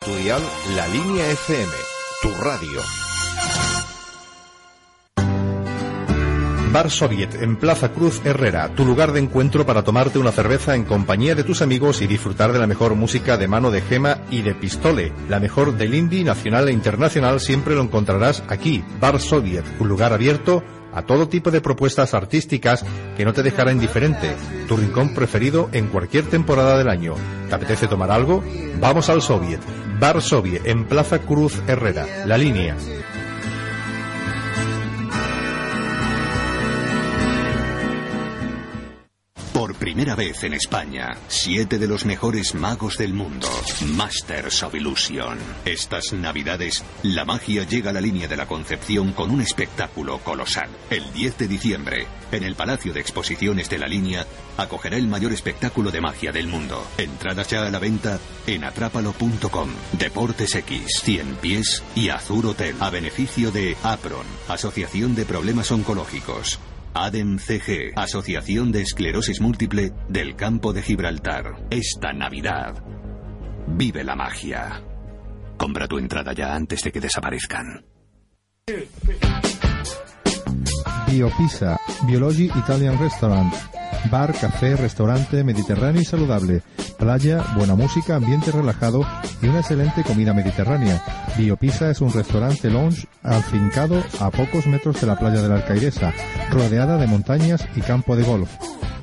Tutorial La Línea FM, tu radio. Bar Soviet en Plaza Cruz Herrera, tu lugar de encuentro para tomarte una cerveza en compañía de tus amigos y disfrutar de la mejor música de mano de Gema y de Pistole. La mejor del indie nacional e internacional siempre lo encontrarás aquí. Bar Soviet, un lugar abierto a todo tipo de propuestas artísticas que no te dejará indiferente. Tu rincón preferido en cualquier temporada del año. ¿Te apetece tomar algo? Vamos al Soviet. Bar Soviet en Plaza Cruz Herrera. La línea. Primera vez en España, siete de los mejores magos del mundo, Masters of Illusion. Estas navidades, la magia llega a la línea de la Concepción con un espectáculo colosal. El 10 de diciembre, en el Palacio de Exposiciones de la Línea, acogerá el mayor espectáculo de magia del mundo. Entradas ya a la venta en atrápalo.com. Deportes X, 100 pies y Azur Hotel, a beneficio de APRON, Asociación de Problemas Oncológicos. ADEM CG, Asociación de Esclerosis Múltiple del Campo de Gibraltar. Esta Navidad, vive la magia. Compra tu entrada ya antes de que desaparezcan. Biopisa, Biology Italian Restaurant. Bar, café, restaurante mediterráneo y saludable. Playa, buena música, ambiente relajado y una excelente comida mediterránea. Biopisa es un restaurante lounge afincado a pocos metros de la playa de la Alcaidesa, rodeada de montañas y campo de golf.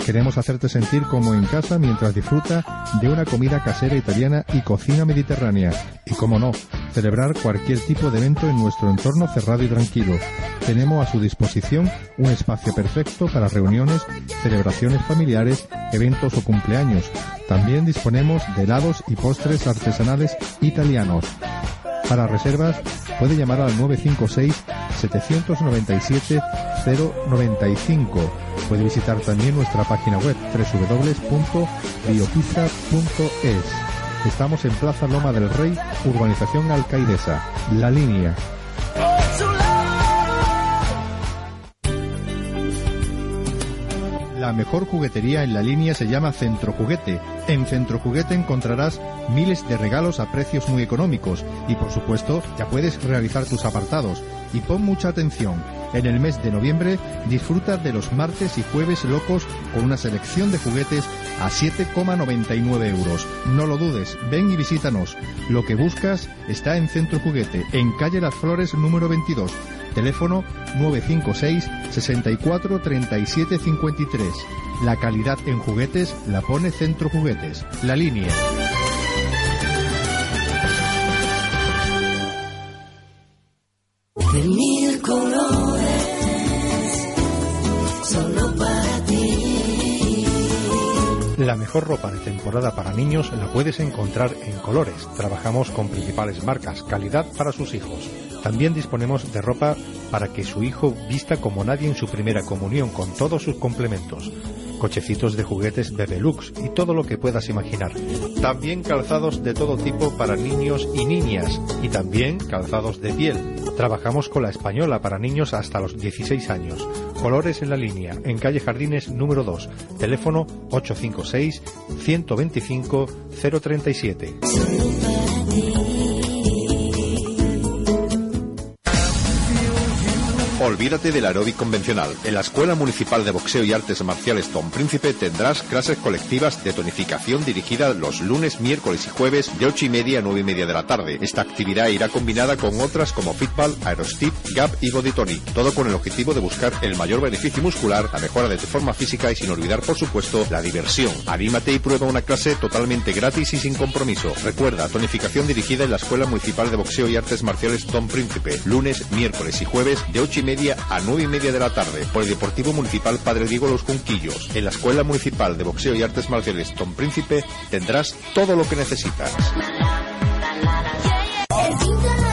Queremos hacerte sentir como en casa mientras disfruta de una comida casera italiana y cocina mediterránea. Y como no, celebrar cualquier tipo de evento en nuestro entorno cerrado y tranquilo. Tenemos a su disposición un espacio perfecto para reuniones, celebraciones familiares, eventos o cumpleaños. También disponemos de helados y postres artesanales italianos. Para reservas puede llamar al 956 797 095. Puede visitar también nuestra página web www.biopizza.es. Estamos en Plaza Loma del Rey, Urbanización Alcaidesa. La línea. La mejor juguetería en la línea se llama Centro Juguete. En Centro Juguete encontrarás miles de regalos a precios muy económicos y por supuesto ya puedes realizar tus apartados. Y pon mucha atención, en el mes de noviembre disfruta de los martes y jueves locos con una selección de juguetes a 7,99 euros. No lo dudes, ven y visítanos. Lo que buscas está en Centro Juguete, en calle Las Flores número 22. Teléfono 956 64 37 53. La calidad en juguetes la pone Centro Juguetes. La línea. mil La mejor ropa de temporada para niños la puedes encontrar en Colores. Trabajamos con principales marcas, calidad para sus hijos. También disponemos de ropa para que su hijo vista como nadie en su primera comunión con todos sus complementos. Cochecitos de juguetes de deluxe y todo lo que puedas imaginar. También calzados de todo tipo para niños y niñas y también calzados de piel. Trabajamos con la española para niños hasta los 16 años. Colores en la línea, en calle Jardines número 2, teléfono 856 125 037. Olvídate del aeróbic convencional. En la Escuela Municipal de Boxeo y Artes Marciales Don Príncipe tendrás clases colectivas de tonificación dirigida los lunes, miércoles y jueves de 8 y media a 9 y media de la tarde. Esta actividad irá combinada con otras como Fitball, Aerostip, Gap y Body Tonic. Todo con el objetivo de buscar el mayor beneficio muscular, la mejora de tu forma física y sin olvidar, por supuesto, la diversión. Anímate y prueba una clase totalmente gratis y sin compromiso. Recuerda, tonificación dirigida en la Escuela Municipal de Boxeo y Artes Marciales Don Príncipe. Lunes, miércoles y jueves de 8 y media a 9 y media de la tarde por el Deportivo Municipal Padre Diego Los Junquillos. En la Escuela Municipal de Boxeo y Artes Marciales Don Príncipe tendrás todo lo que necesitas. Es internet.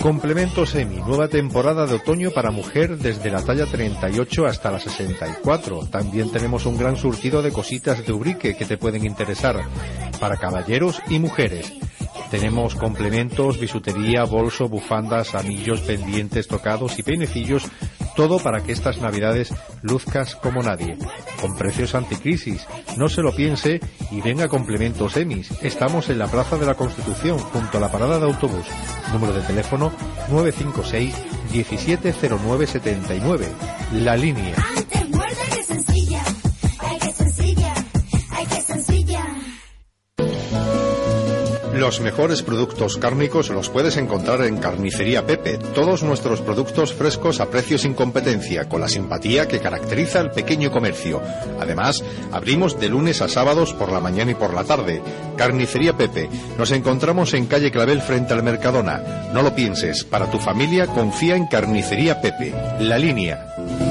Complementos EMI, nueva temporada de otoño para mujer desde la talla 38 hasta la 64. También tenemos un gran surtido de cositas de Ubrique que te pueden interesar para caballeros y mujeres. Tenemos complementos, bisutería, bolso, bufandas, anillos, pendientes, tocados y peinecillos, todo para que estas navidades luzcas como nadie. Con precios anticrisis. No se lo piense y venga complementos EMIS. Estamos en la Plaza de la Constitución, junto a la parada de autobús. Número de teléfono 956 170979. La línea. Los mejores productos cárnicos los puedes encontrar en Carnicería Pepe. Todos nuestros productos frescos a precios sin competencia, con la simpatía que caracteriza al pequeño comercio. Además, abrimos de lunes a sábados por la mañana y por la tarde. Carnicería Pepe. Nos encontramos en calle Clavel frente al Mercadona. No lo pienses, para tu familia confía en Carnicería Pepe. La línea.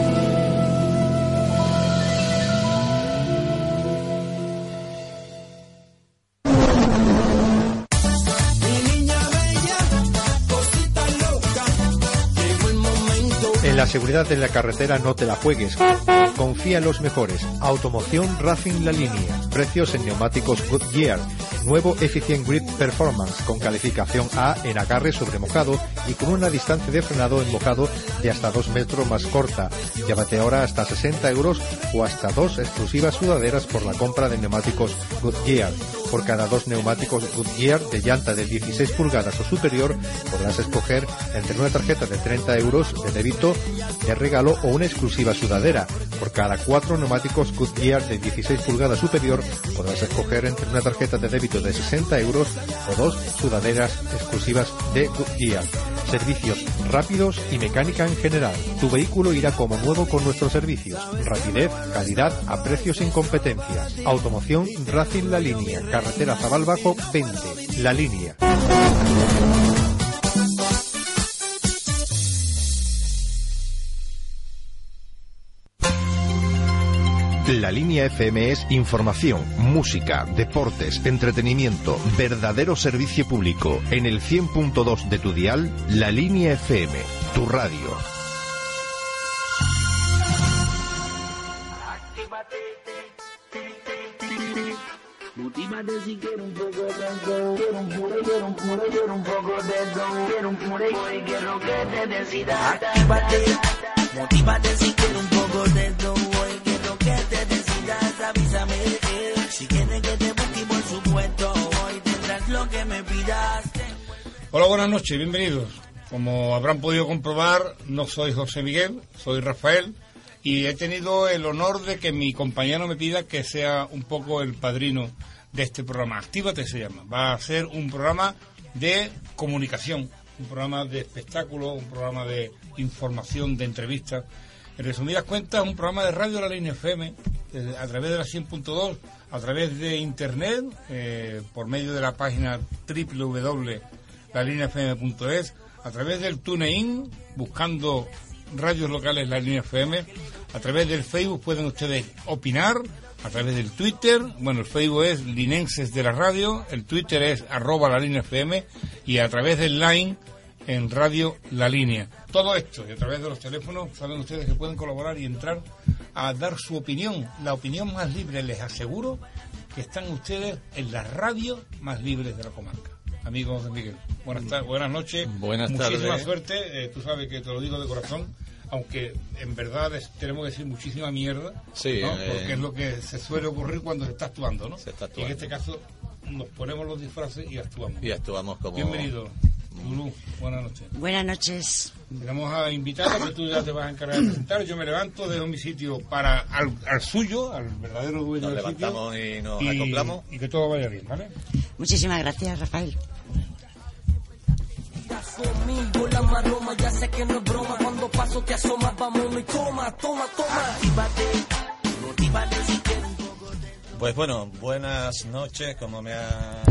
Seguridad de la carretera no te la juegues. Confía en los mejores. Automoción Racing La Línea. Precios en neumáticos Goodyear. Nuevo Efficient Grip Performance con calificación A en agarre sobre mojado y con una distancia de frenado en mojado de hasta 2 metros más corta. Llévate ahora hasta 60 euros o hasta dos exclusivas sudaderas por la compra de neumáticos Goodyear. Por cada dos neumáticos Goodyear de llanta de 16 pulgadas o superior podrás escoger entre una tarjeta de 30 euros de débito de regalo o una exclusiva sudadera. Por cada cuatro neumáticos Goodyear de 16 pulgadas superior podrás escoger entre una tarjeta de débito de 60 euros o dos sudaderas exclusivas de Goodyear. Servicios rápidos y mecánica en general. Tu vehículo irá como nuevo con nuestros servicios. Rapidez, calidad a precios sin competencias. Automoción Racing La Línea. Carretera Zabal Bajo 20. La Línea. La línea FM es información, música, deportes, entretenimiento, verdadero servicio público. En el 100.2 de tu dial, la línea FM, tu radio. Motívate si quieres un poco de eso. Quiero un pure, quiero un pure, quiero un poco de eso. Quiero un pure y quiero que te decidas. Actívate, motívate si quieres un poco de eso. Hola, buenas noches, bienvenidos. Como habrán podido comprobar, no soy José Miguel, soy Rafael y he tenido el honor de que mi compañero me pida que sea un poco el padrino de este programa. Actívate se llama. Va a ser un programa de comunicación, un programa de espectáculo, un programa de información, de entrevistas. En resumidas cuentas, un programa de radio de la línea FM, eh, a través de la 100.2, a través de internet, eh, por medio de la página www.lalineafm.es, a través del TuneIn, buscando radios locales La Línea FM, a través del Facebook pueden ustedes opinar, a través del Twitter, bueno, el Facebook es Linenses de la Radio, el Twitter es arroba La Línea FM y a través del Line en Radio La Línea. Todo esto y a través de los teléfonos saben ustedes que pueden colaborar y entrar a dar su opinión, la opinión más libre, les aseguro que están ustedes en las radios más libres de la comarca. Amigos de Miguel, buenas, tar- buenas noches. Buenas Muchísima tardes. suerte, eh, tú sabes que te lo digo de corazón, aunque en verdad es- tenemos que decir muchísima mierda, Sí, ¿no? eh, porque es lo que se suele ocurrir cuando se está actuando, ¿no? Se está Y en este caso nos ponemos los disfraces y actuamos. Y actuamos como... Bienvenido, Lulú, buenas noches. Buenas noches. Te Vamos a invitar a que tú ya te vas a encargar de presentar. Yo me levanto, dejo mi sitio para al, al suyo, al verdadero dueño Nos del sitio. levantamos y nos y, acoplamos. y que todo vaya bien, ¿vale? Muchísimas gracias, Rafael. Conmigo la maroma, ya sé que no es broma. Cuando paso te asomas, vámonos y toma, toma, toma. Actívate, motívate si quieres un poco de Pues bueno, buenas noches, como me ha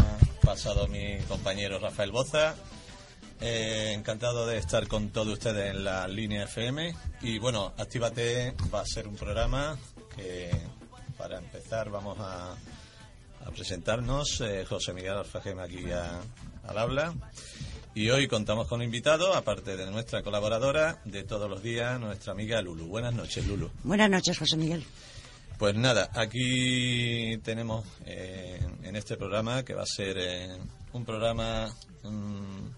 pasado mi compañero Rafael Boza. Eh, encantado de estar con todos ustedes en la línea FM. Y bueno, Actívate va a ser un programa que, para empezar, vamos a, a presentarnos. Eh, José Miguel Alfajema aquí a- al habla. Y hoy contamos con un invitado, aparte de nuestra colaboradora de todos los días, nuestra amiga Lulu. Buenas noches, Lulu. Buenas noches, José Miguel. Pues nada, aquí tenemos eh, en este programa que va a ser eh, un programa mm,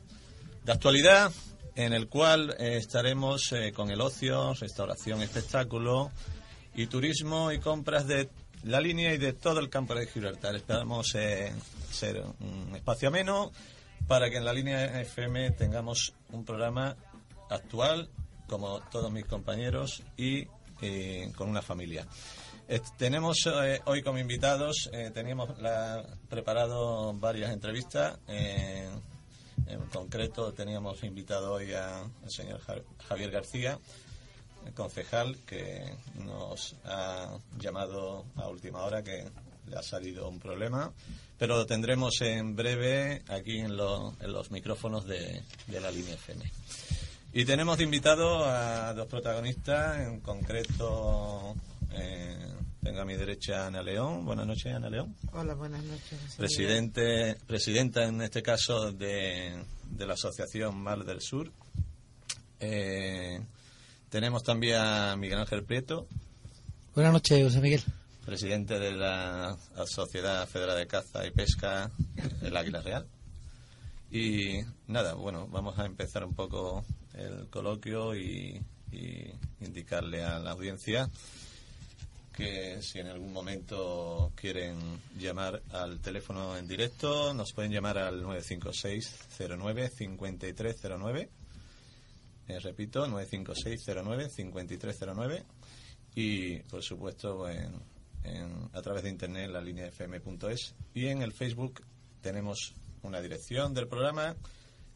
de actualidad en el cual eh, estaremos eh, con el ocio, restauración, espectáculo y turismo y compras de la línea y de todo el campo de Gibraltar. Esperamos eh, ser un espacio ameno para que en la línea FM tengamos un programa actual, como todos mis compañeros, y eh, con una familia. Tenemos hoy como invitados, teníamos la- preparado varias entrevistas. En concreto, teníamos invitado hoy al señor Ja- Javier García, el concejal, que nos ha llamado a última hora que le ha salido un problema. Pero lo tendremos en breve aquí en, lo- en los micrófonos de, la línea FM. Y tenemos invitado a dos protagonistas, en concreto, eh, tengo a mi derecha Ana León. Buenas noches, Ana León. Hola, buenas noches. Presidente, presidenta en este caso de, de la Asociación Mar del Sur. Eh, tenemos también a Miguel Ángel Prieto, Buenas noches, José Miguel. presidente de la Sociedad Federal de Caza y Pesca, el Águila Real. Y nada, bueno, vamos a empezar un poco el coloquio y, y indicarle a la audiencia que si en algún momento quieren llamar al teléfono en directo, nos pueden llamar al 956-09-5309. Eh, repito, 956-09-5309. Y, por supuesto, en, en- a través de internet, la línea fm.es. Y en el Facebook tenemos una dirección del programa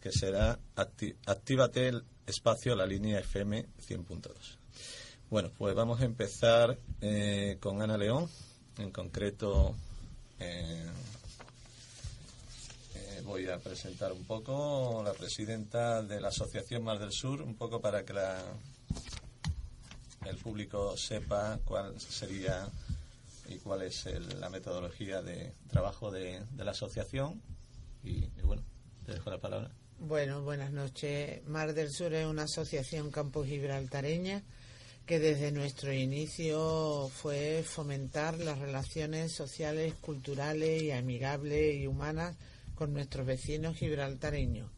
que será acti- Actívate el espacio, la línea FM 100.2. Bueno, pues vamos a empezar eh, con Ana León, en concreto. eh, eh, voy a presentar un poco la presidenta de la Asociación Mar del Sur, un poco para que la, el público sepa cuál sería y cuál es el- la metodología de trabajo de, la asociación. Y, y bueno, te dejo la palabra. Bueno, buenas noches. Mar del Sur es una asociación campo gibraltareña que desde nuestro inicio fue fomentar las relaciones sociales, culturales y amigables y humanas con nuestros vecinos gibraltareños.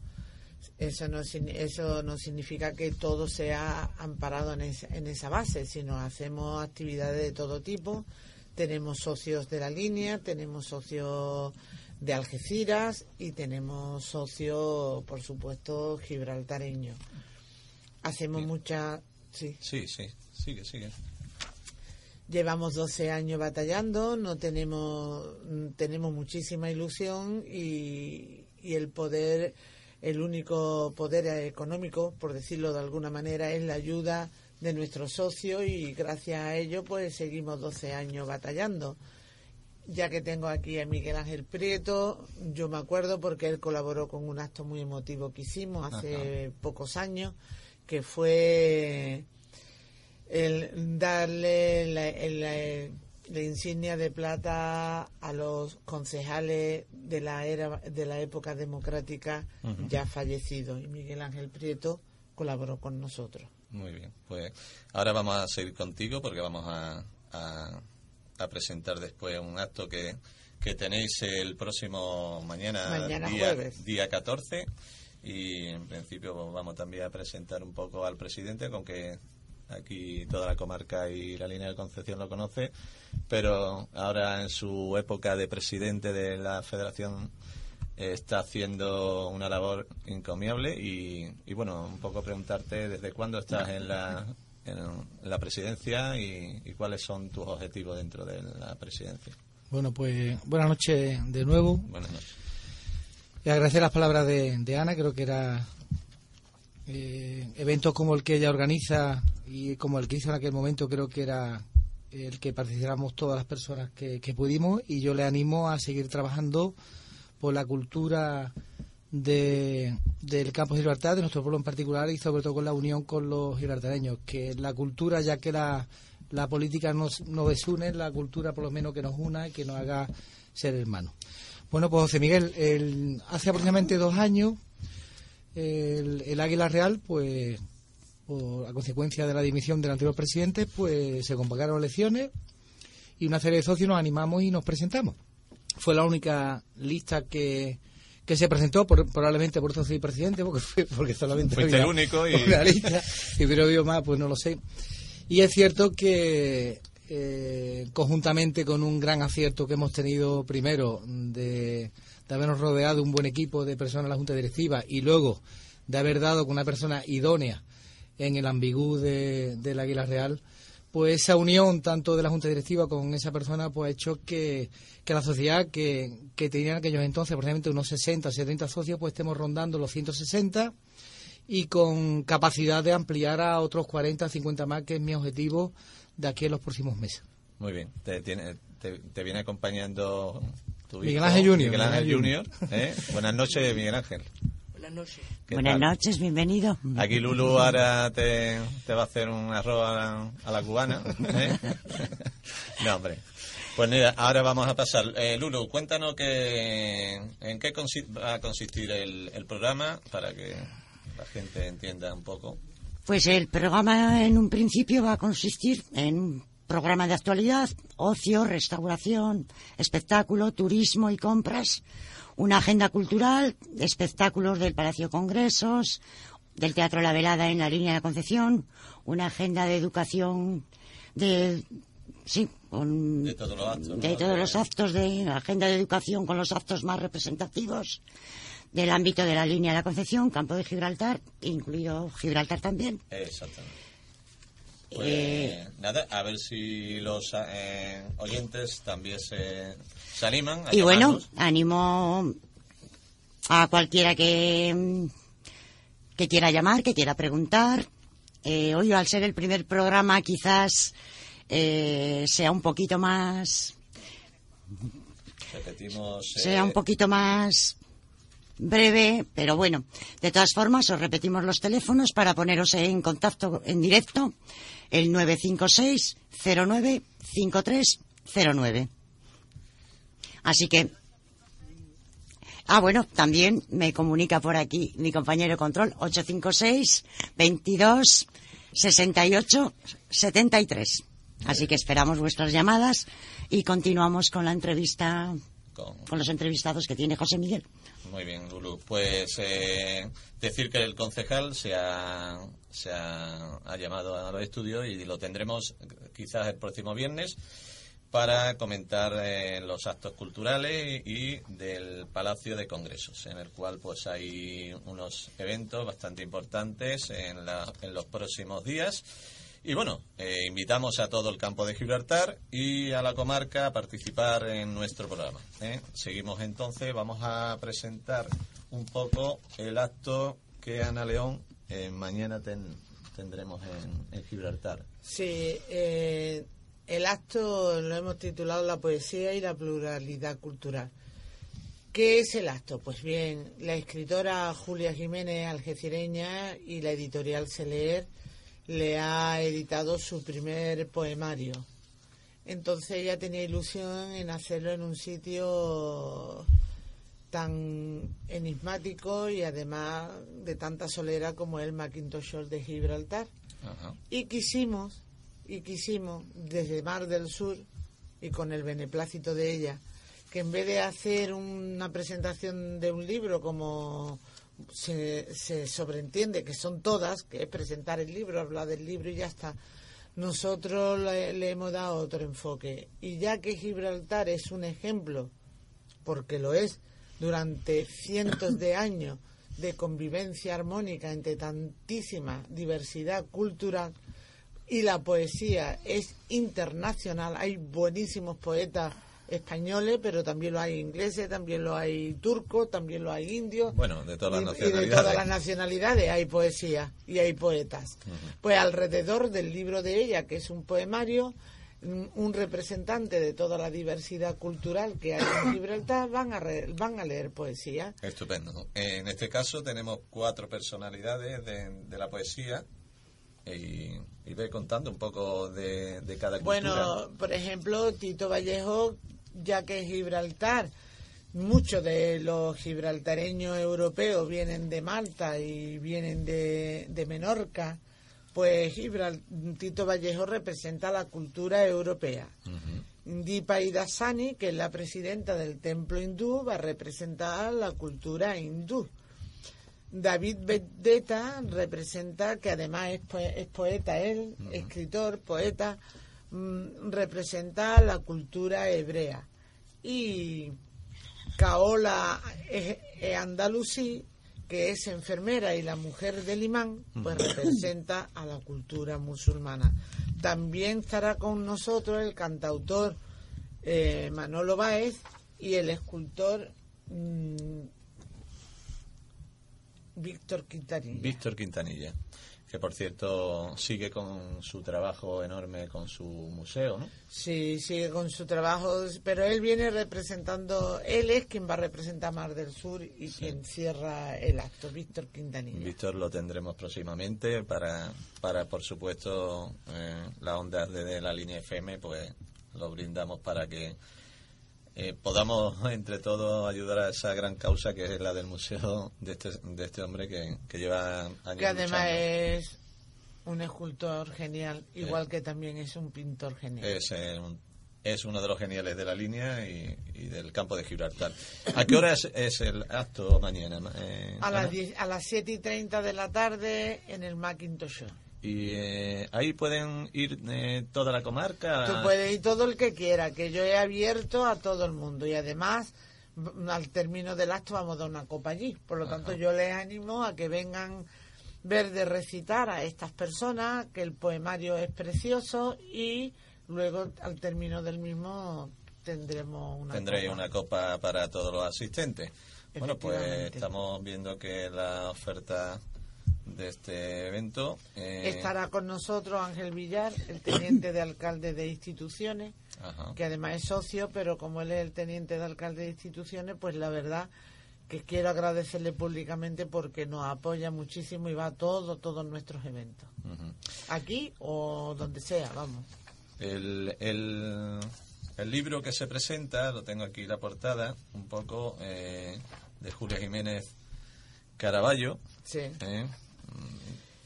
Eso no, eso no significa que todo sea amparado en esa, en esa base, sino hacemos actividades de todo tipo. Tenemos socios de la línea, tenemos socios de Algeciras y tenemos socios, por supuesto, gibraltareños. Hacemos mucha... Sí. Sí, sí, sigue, sigue. Llevamos 12 años batallando, no tenemos, tenemos muchísima ilusión y, y el poder, el único poder económico, por decirlo de alguna manera, es la ayuda de nuestros socios y gracias a ello pues seguimos 12 años batallando. Ya que tengo aquí a Miguel Ángel Prieto, yo me acuerdo porque él colaboró con un acto muy emotivo que hicimos hace pocos años, que fue el darle la, la- la insignia de plata a los concejales de la era de la época democrática ya fallecidos y Miguel Ángel Prieto colaboró con nosotros. Muy bien, pues ahora vamos a seguir contigo porque vamos a, a- a presentar después un acto que, que tenéis el próximo mañana, Mañana día, jueves. día 14 y en principio pues, vamos también a presentar un poco al presidente, con que aquí toda la comarca y la línea de Concepción lo conoce, pero ahora en su época de presidente de la Federación eh, está haciendo una labor encomiable y, y, bueno, un poco preguntarte desde cuándo estás en la, en la presidencia y, y cuáles son tus objetivos dentro de la presidencia. Bueno, pues buenas noches de nuevo. Buenas noches. Y agradecer las palabras de, de Ana, creo que era eh, eventos como el que ella organiza y como el que hizo en aquel momento, creo que era el que participamos todas las personas que, que pudimos y yo le animo a seguir trabajando por la cultura de, del campo de Gibraltar, de nuestro pueblo en particular y sobre todo con la unión con los gibraltareños, que la cultura, ya que la, la política nos, nos desune, la cultura por lo menos que nos una y que nos haga ser hermanos. Bueno, pues José Miguel, el- hace aproximadamente dos años el, el Águila Real, pues, por, a consecuencia de la dimisión del anterior presidente, pues se convocaron elecciones y una serie de socios nos animamos y nos presentamos. Fue la única lista que, que se presentó, por- probablemente por eso soy presidente, porque, fue- porque solamente Fuiste había el único y- una lista, y pero había más, pues no lo sé. Y es cierto que eh, conjuntamente con un gran acierto que hemos tenido primero de, habernos rodeado de un buen equipo de personas en la Junta Directiva y luego de haber dado con una persona idónea en el ambigú de, del Águila Real, pues esa unión tanto de la Junta Directiva con esa persona pues ha hecho que, que la sociedad que, que tenía en aquellos entonces aproximadamente unos 60, 70 socios, pues estemos rondando los 160 y con capacidad de ampliar a otros 40, 50 más, que es mi objetivo de aquí en los próximos meses. Muy bien, te, tiene, te, te viene acompañando tu Miguel hijo, Ángel Junior, Miguel Ángel Miguel Junior. Ángel ¿eh? Buenas noches, Miguel Ángel. Buenas noches. ¿Qué Buenas tal? noches, bienvenido. Aquí Lulu ahora te, te va a hacer un arroz a la, a la cubana. ¿eh? no, hombre. Pues mira, ahora vamos a pasar. Eh, Lulu, cuéntanos que, en qué consi- va a consistir el, el programa para que la gente entienda un poco. Pues el programa en un principio va a consistir en un programa de actualidad, ocio, restauración, espectáculo, turismo y compras, una agenda cultural, espectáculos del Palacio Congresos, del Teatro La Velada en la línea de la Concepción, una agenda de educación de sí, con De todos los actos. ¿no? de todos los actos de la agenda de educación con los actos más representativos del ámbito de la línea de la Concepción, Campo de Gibraltar, incluido Gibraltar también. Exactamente. Pues Eh, nada, a ver si los eh, oyentes también se, se animan. A Y bueno, animo a cualquiera que, que quiera llamar, que quiera preguntar. Eh, hoy, al ser el primer programa, quizás eh, sea un poquito más, repetimos. sea un poquito más breve, pero bueno, de todas formas, os repetimos los teléfonos para poneros en contacto en directo, el 956 09 5309. Así que Ah, bueno, también me comunica por aquí mi compañero control, 856 22 68 73. Así que esperamos vuestras llamadas y continuamos con la entrevista, Con- con los entrevistados que tiene José Miguel. Muy bien, Lulu. Pues eh, decir que el concejal se ha, se ha, ha llamado a los estudios y lo tendremos quizás el próximo viernes para comentar eh, los actos culturales y del Palacio de Congresos, en el cual pues hay unos eventos bastante importantes en, la- en los próximos días. Y bueno, eh, invitamos a todo el campo de Gibraltar y a la comarca a participar en nuestro programa. ¿eh? Seguimos entonces, vamos a presentar un poco el acto que Ana León eh, mañana ten- tendremos en, en Gibraltar. Sí, el acto lo hemos titulado La poesía y la pluralidad cultural. ¿Qué es el acto? Pues bien, la escritora Julia Jiménez, algecireña, y la editorial Seleer le ha editado su primer poemario. Entonces ella tenía ilusión en hacerlo en un sitio tan enigmático y además de tanta solera como el Macintosh Hall de Gibraltar. Y quisimos, y quisimos, desde Mar del Sur, y con el beneplácito de ella, que en vez de hacer una presentación de un libro como se, se sobreentiende que son todas, que es presentar el libro, hablar del libro y ya está, nosotros le, le hemos dado otro enfoque. Y ya que Gibraltar es un ejemplo, porque lo es, durante cientos de años de convivencia armónica entre tantísima diversidad cultural y la poesía es internacional. Hay buenísimos poetas españoles, pero también lo hay ingleses, también lo hay turcos, también lo hay indios. Bueno, de todas las Y- y de nacionalidades. todas las nacionalidades hay poesía y hay poetas. Pues alrededor del libro de ella, que es un poemario, un un representante de toda la diversidad cultural que hay en Gibraltar van a, re- van a leer poesía. Estupendo. En este caso tenemos cuatro personalidades de, de la poesía y, y ve contando un poco de, de cada cultura. Bueno, por ejemplo, Tito Vallejo, ya que Gibraltar muchos de los gibraltareños europeos vienen de Malta y vienen de, de Menorca, pues Gibral- Tito Vallejo representa la cultura europea. Dipa Idasani, que es la presidenta del templo hindú, va a representar la cultura hindú. David Vendetta representa, que además es, poe- es poeta él, escritor, poeta, representa la cultura hebrea. Y Caola eh, eh, Andalusí, que es enfermera y la mujer del imán, pues representa a la cultura musulmana. También estará con nosotros el cantautor eh, Manolo Báez y el escultor mm, Víctor Quintanilla. Víctor Quintanilla, que por cierto sigue con su trabajo enorme con su museo, ¿no? Sí, sigue con su trabajo, pero él viene representando, él es quien va a representar Mar del Sur y quien cierra el acto, Víctor Quintanilla. Víctor lo tendremos próximamente para, para por supuesto, eh, las ondas de, de la línea FM, pues lo brindamos para que eh, podamos entre todos ayudar a esa gran causa que es la del museo de este, de este hombre que, que lleva años Que además luchando. es un escultor genial, igual que también es un pintor genial. Es, eh, un- es uno de los geniales de la línea y, y del campo de Gibraltar. ¿A qué hora es, es el acto mañana? eh, a, las 10 a las 7 y 30 de la tarde en el Macintosh Show. Y eh, ahí pueden ir eh, toda la comarca. Tú puedes ir todo el que quiera, que yo he abierto a todo el mundo y además v- al término del acto vamos a dar una copa allí. Por lo tanto, yo les animo a que vengan ver de recitar a estas personas, que el poemario es precioso y luego al término del mismo tendremos una Tendréis copa. una copa para todos los asistentes. Bueno, pues estamos viendo que la oferta de este evento. eh, Estará con nosotros Ángel Villar, el teniente de alcalde de instituciones, Ajá. que además es socio, pero como él es el teniente de alcalde de instituciones, pues la verdad que quiero agradecerle públicamente porque nos apoya muchísimo y va a todos, todos nuestros eventos. Aquí o donde sea, vamos. El, el, el libro que se presenta, lo tengo aquí la portada, un poco eh, de Julia Jiménez Caraballo. Sí. ¿eh?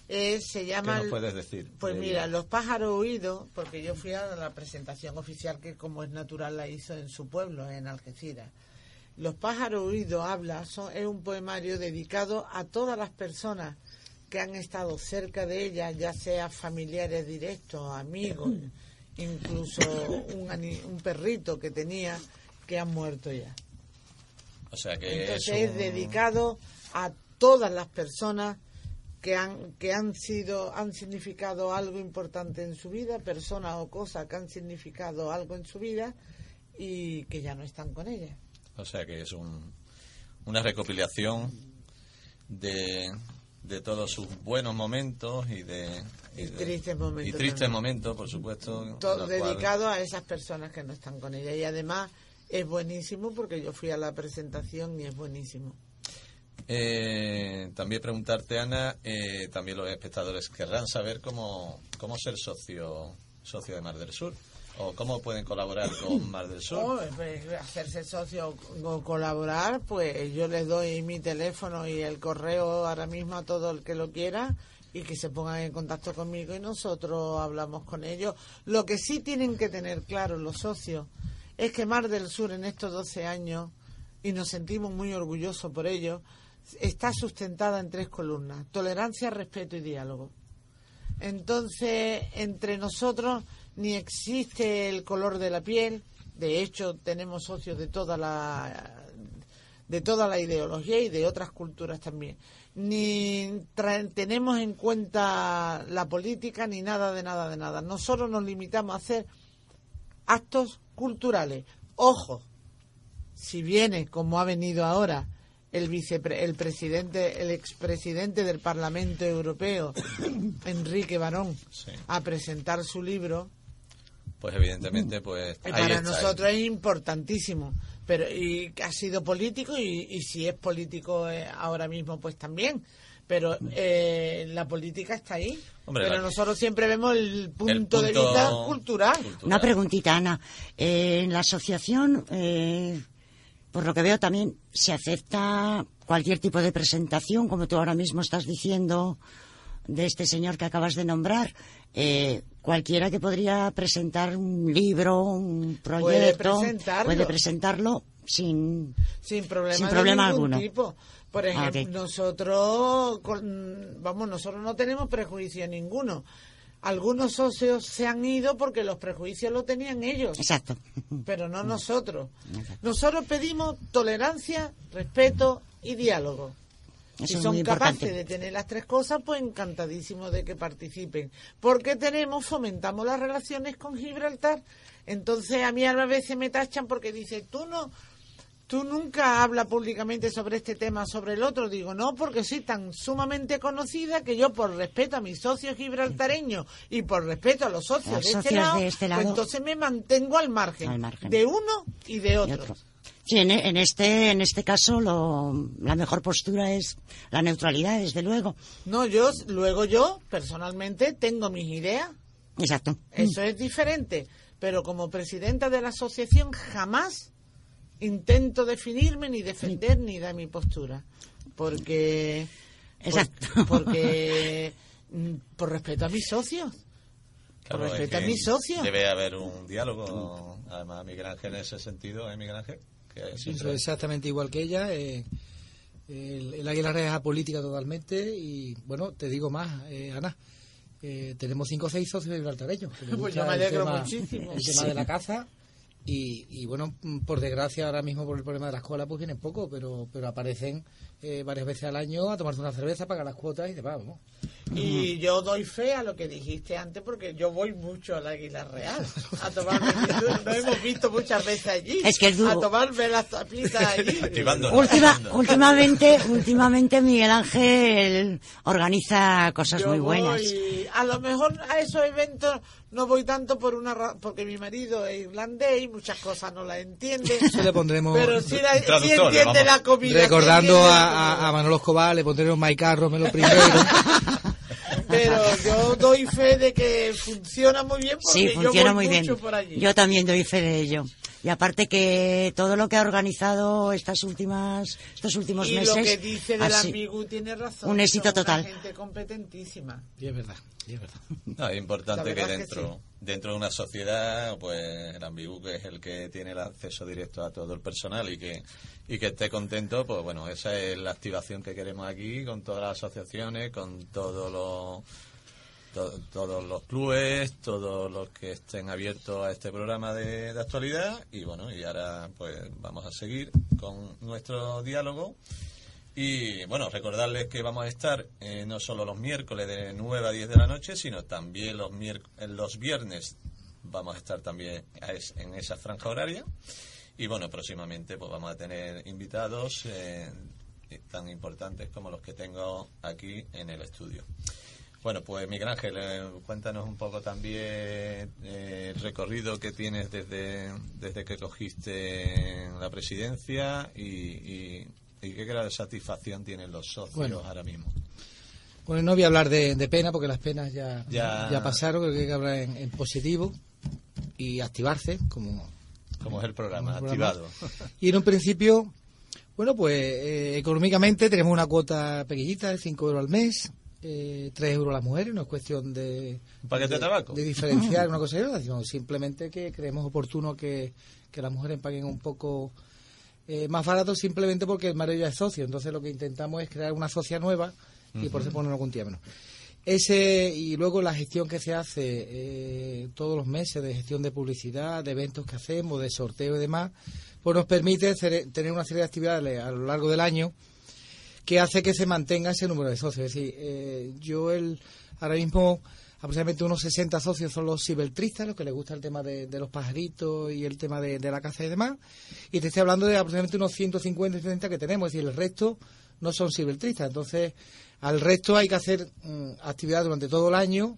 Eh, se ¿Qué llama... nos el- puedes decir? Pues mira? Los pájaros huidos, porque yo fui a la presentación oficial que como es natural la hizo en su pueblo, en Algeciras. Los pájaros huidos habla, son, es un poemario dedicado a todas las personas que han estado cerca de ella, ya sea familiares directos, amigos, incluso un, un perrito que tenía que han muerto ya. O sea que Entonces es, dedicado a todas las personas que han que han sido han significado algo importante en su vida, personas o cosas que han significado algo en su vida y que ya no están con ella. O sea que es un, una recopilación de, de todos sus buenos momentos y de... Y tristes momentos Y tristes momentos, por supuesto. Todo cual- dedicado a esas personas que no están con ella y además es buenísimo porque yo fui a la presentación y es buenísimo. Eh, también preguntarte, Ana, eh, también los espectadores querrán saber cómo, cómo ser socio, socio de Mar del Sur o cómo pueden colaborar con Mar del Sur. Oh, pues, hacerse socio o colaborar, pues yo les doy mi teléfono y el correo ahora mismo a todo el que lo quiera y que se pongan en contacto conmigo y nosotros hablamos con ellos. Lo que sí tienen que tener claro los socios es que Mar del Sur en estos 12 años, y nos sentimos muy orgullosos por ello, está sustentada en tres columnas, tolerancia, respeto y diálogo. Entonces, entre nosotros ni existe el color de la piel, de hecho tenemos socios de toda la de toda la ideología y de otras culturas también. Ni tenemos en cuenta la política ni nada de nada de nada. Nosotros nos limitamos a hacer actos culturales. Ojo, si viene como ha venido ahora el vicepre el presidente el expresidente del Parlamento Europeo Enrique Barón Sí. a presentar su libro Pues evidentemente, pues ahí para está. nosotros es importantísimo pero y ha sido político y, y si es político eh, ahora mismo pues también pero eh, la política está ahí Hombre, pero la- nosotros siempre vemos el punto, de punto vista cultural Una preguntita, Ana. Eh, en la asociación, eh, por lo que veo también se acepta cualquier tipo de presentación, como tú ahora mismo estás diciendo de este señor que acabas de nombrar. Eh, cualquiera que podría presentar un libro, un proyecto, presentarlo. puede presentarlo sin, sin problema, sin de problema ningún alguno. tipo. Por Ah, ejemplo, ok. nosotros, con- vamos, nosotros no tenemos prejuicio ninguno. Algunos socios se han ido porque los prejuicios los tenían ellos. Exacto. Pero no nosotros. Nosotros pedimos tolerancia, respeto y diálogo. Eso si son capaces de tener las tres cosas, pues encantadísimos de que participen. Porque tenemos, fomentamos las relaciones con Gibraltar. Entonces a mí a veces me tachan porque dice, tú no, tú nunca hablas públicamente sobre este tema, sobre el otro. Digo, no, porque soy tan sumamente conocida que yo por respeto a mis socios gibraltareños y por respeto a los socios, Los de, este socios lado, de este pues lado. entonces me mantengo al margen, Al margen. de uno y de otro. otro. Sí, en, en este, en este caso lo, la mejor postura es la neutralidad, desde luego. No, yo, luego yo, personalmente, tengo mis ideas. Exacto. Eso es diferente. Pero como presidenta de la asociación jamás intento definirme ni defender ni dar mi postura. Porque. Exacto. por- porque. mm, por respeto a mis socios. Claro, por es respeto a mis socios. Debe haber un diálogo, además Miguel Ángel en ese sentido, ¿eh, Miguel Ángel? Que siempre- exactamente igual que ella. eh, el, el Aguilar es apolítica totalmente y, bueno, te digo más, eh, Ana. eh, tenemos cinco o seis socios gibraltareños. que les Pues yo me el alegro tema- muchísimo. El tema Sí. de la caza. Y, y, bueno, por desgracia ahora mismo por el problema de la escuela pues vienen poco, pero pero aparecen eh, varias veces al año a tomarse una cerveza, pagar las cuotas y demás. ¿no? Y yo doy fe a lo que dijiste antes porque yo voy mucho al Águila Real a tomarme, nos hemos visto muchas veces allí, Es que es duro. a tomarme las tapitas allí. Última, últimamente, últimamente Miguel Ángel organiza cosas Yo muy buenas. voy- a lo mejor a esos eventos no voy tanto por una ra- porque mi marido es irlandés y muchas cosas no las entiende. Eso le pondremos Pero sí, la, sí entiende vamos. la comida. Recordando entiende la a, comida. a, a Manolo Escobar, le pondremos Maicarro, me lo primero. Pero yo doy fe de que funciona muy bien porque Sí, yo funciona voy muy bien. mucho por allí. Yo también doy fe de ello. Y aparte que todo lo que ha organizado estas últimas, estos últimos y meses lo que dice de la Ambigu tiene razón. un éxito una total. gente competentísima. Y es verdad, y es verdad. No, es importante que verdad que dentro, dentro de una sociedad, pues el ambigu que es el que tiene el acceso directo a todo el personal y que y que esté contento, pues bueno, esa es la activación que queremos aquí con todas las asociaciones, con todos los to- todos los clubes, todos los que estén abiertos a este programa de, de actualidad y bueno, y ahora pues vamos a seguir con nuestro diálogo y bueno, recordarles que vamos a estar eh, no solo los miércoles de 9 a 10 de la noche, sino también los, eh, los viernes vamos a estar también en esa franja horaria. Y bueno, próximamente pues vamos a tener invitados eh, tan importantes como los que tengo aquí en el estudio. Bueno, pues Miguel Ángel, cuéntanos un poco también el recorrido que tienes desde, desde que cogiste la presidencia y, y qué grado de satisfacción tienen los socios Bueno. ahora mismo. Bueno, no voy a hablar de, de pena porque las penas ya, Ya. ya pasaron, creo que hay que hablar en, en positivo y activarse como, Como es el programa, activado. Y en un principio, bueno, pues eh, económicamente tenemos una cuota pequeñita de 5 euros al mes, eh, 3 euros las mujeres, no es cuestión de, ¿Un paquete de tabaco? de diferenciar una cosa y otra, sino simplemente que creemos oportuno que, que las mujeres paguen un poco eh, más barato simplemente porque el marido ya es socio. Entonces lo que intentamos es crear una socia nueva y por eso Ujú. poner algún día menos. Ese y luego la gestión que se hace eh, todos los meses de gestión de publicidad, de eventos que hacemos, de sorteo y demás, pues nos permite tener una serie de actividades a lo largo del año que hace que se mantenga ese número de socios. Es decir, eh, yo el, ahora mismo aproximadamente unos 60 socios son los cibertristas, los que les gusta el tema de, de los pajaritos y el tema de, la caza y demás. Y te estoy hablando de aproximadamente unos 150 y 70 que tenemos, es decir, el resto no son cibertristas. Entonces, al resto hay que hacer mm, actividad durante todo el año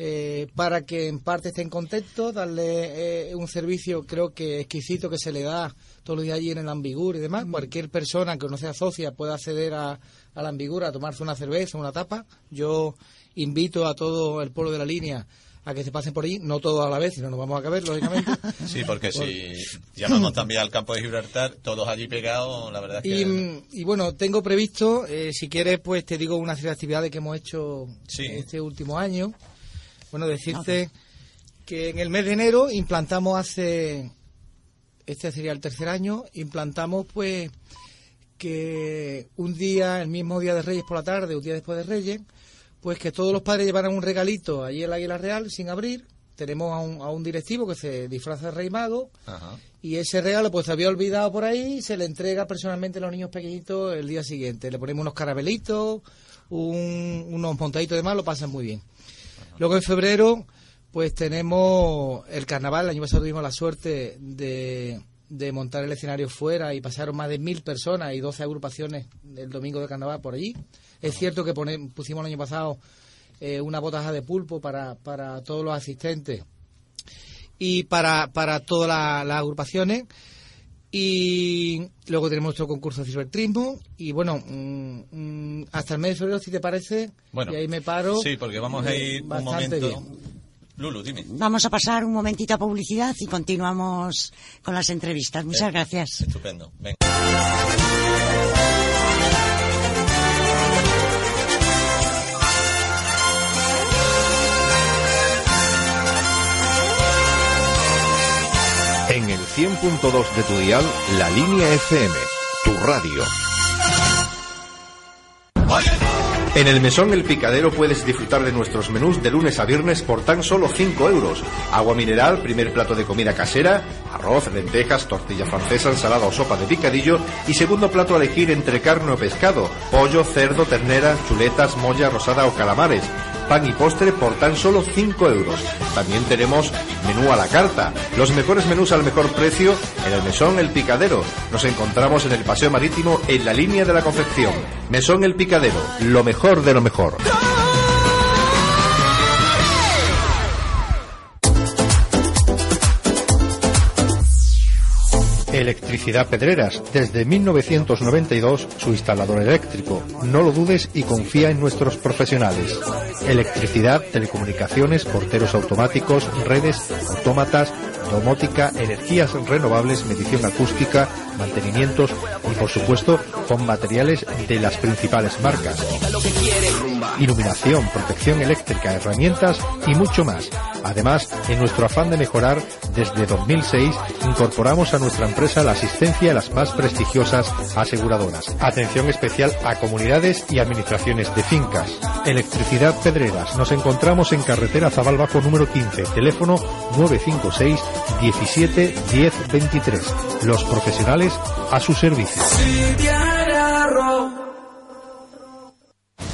eh, para que en parte estén contentos, darle eh, un servicio creo que exquisito que se le da todos los días allí en el Ambigur y demás. Cualquier persona que no sea socia puede acceder a, al Ambigur a tomarse una cerveza, una tapa. Yo invito a todo el pueblo de la línea a que se pasen por ahí, no todos a la vez, si no nos vamos a caber, lógicamente. Sí, porque si llamamos también al campo de Gibraltar, todos allí pegados, la verdad es que... Y, y bueno, tengo previsto, eh, si quieres, pues te digo una serie de actividades que hemos hecho Sí. este último año. Bueno, decirte que en el mes de enero implantamos hace, este sería el tercer año, implantamos pues que un día, el mismo día de Reyes por la tarde, un día después de Reyes, pues que todos los padres llevaran un regalito allí en la Águila Real sin abrir. Tenemos a un, a un directivo que se disfraza de Rey Mago Ajá. y ese regalo pues se había olvidado por ahí y se le entrega personalmente a los niños pequeñitos el día siguiente. Le ponemos unos carabelitos, un- unos montaditos de más, lo pasan muy bien. Luego en febrero pues tenemos el carnaval. El año pasado tuvimos la suerte de, de montar el escenario fuera y pasaron más de mil personas y 12 agrupaciones el domingo de carnaval por allí. Es cierto que pusimos el año pasado eh, una botaja de pulpo para, todos los asistentes y para, todas la- las agrupaciones. Y luego tenemos nuestro concurso de cibertrismo. Y bueno, mm, mm, hasta el mes de febrero, si te parece, Bueno, y ahí me paro. Sí, porque vamos a ir un bastante momento... bien. Lulu, dime. Vamos a pasar un momentito a publicidad y continuamos con las entrevistas. Muchas gracias. Estupendo. Venga. 100.2 de tu dial, la línea FM, tu radio. En el Mesón El Picadero puedes disfrutar de nuestros menús de lunes a viernes por tan solo 5 euros. Agua mineral, primer plato de comida casera, arroz, lentejas, tortilla francesa, ensalada o sopa de picadillo y segundo plato a elegir entre carne o pescado, pollo, cerdo, ternera, chuletas, molla, rosada o calamares. Pan y postre por tan solo 5 euros. También tenemos menú a la carta. Los mejores menús al mejor precio en el Mesón El Picadero. Nos encontramos en el Paseo Marítimo en la línea de la Concepción. Mesón El Picadero, lo mejor de lo mejor. Electricidad Pedreras, desde 1992 su instalador eléctrico. No lo dudes y confía en nuestros profesionales. Electricidad, telecomunicaciones, porteros automáticos, redes, autómatas, domótica, energías renovables, medición acústica, mantenimientos y por supuesto con materiales de las principales marcas. Iluminación, protección eléctrica, herramientas y mucho más. Además, en nuestro afán de mejorar, desde 2006 incorporamos a nuestra empresa la asistencia a las más prestigiosas aseguradoras. Atención especial a comunidades y administraciones de fincas. Electricidad Pedreras. Nos encontramos en carretera Zabal Bajo número 15, teléfono 956 17 10 23. Los profesionales a su servicio.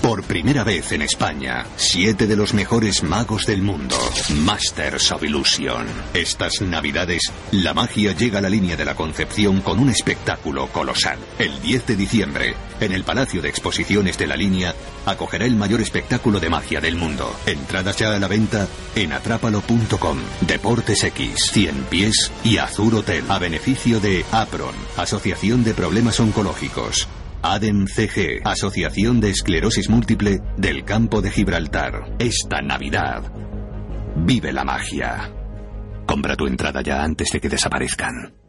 Por primera vez en España, siete de los mejores magos del mundo, Masters of Illusion. Estas navidades, la magia llega a la línea de la Concepción con un espectáculo colosal. El 10 de diciembre, en el Palacio de Exposiciones de la línea, acogerá el mayor espectáculo de magia del mundo. Entradas ya a la venta en atrápalo.com. Deportes X, 100 pies y Azur Hotel, a beneficio de APRON, Asociación de Problemas Oncológicos. ADEM CG, Asociación de Esclerosis Múltiple del Campo de Gibraltar. Esta Navidad, vive la magia. Compra tu entrada ya antes de que desaparezcan.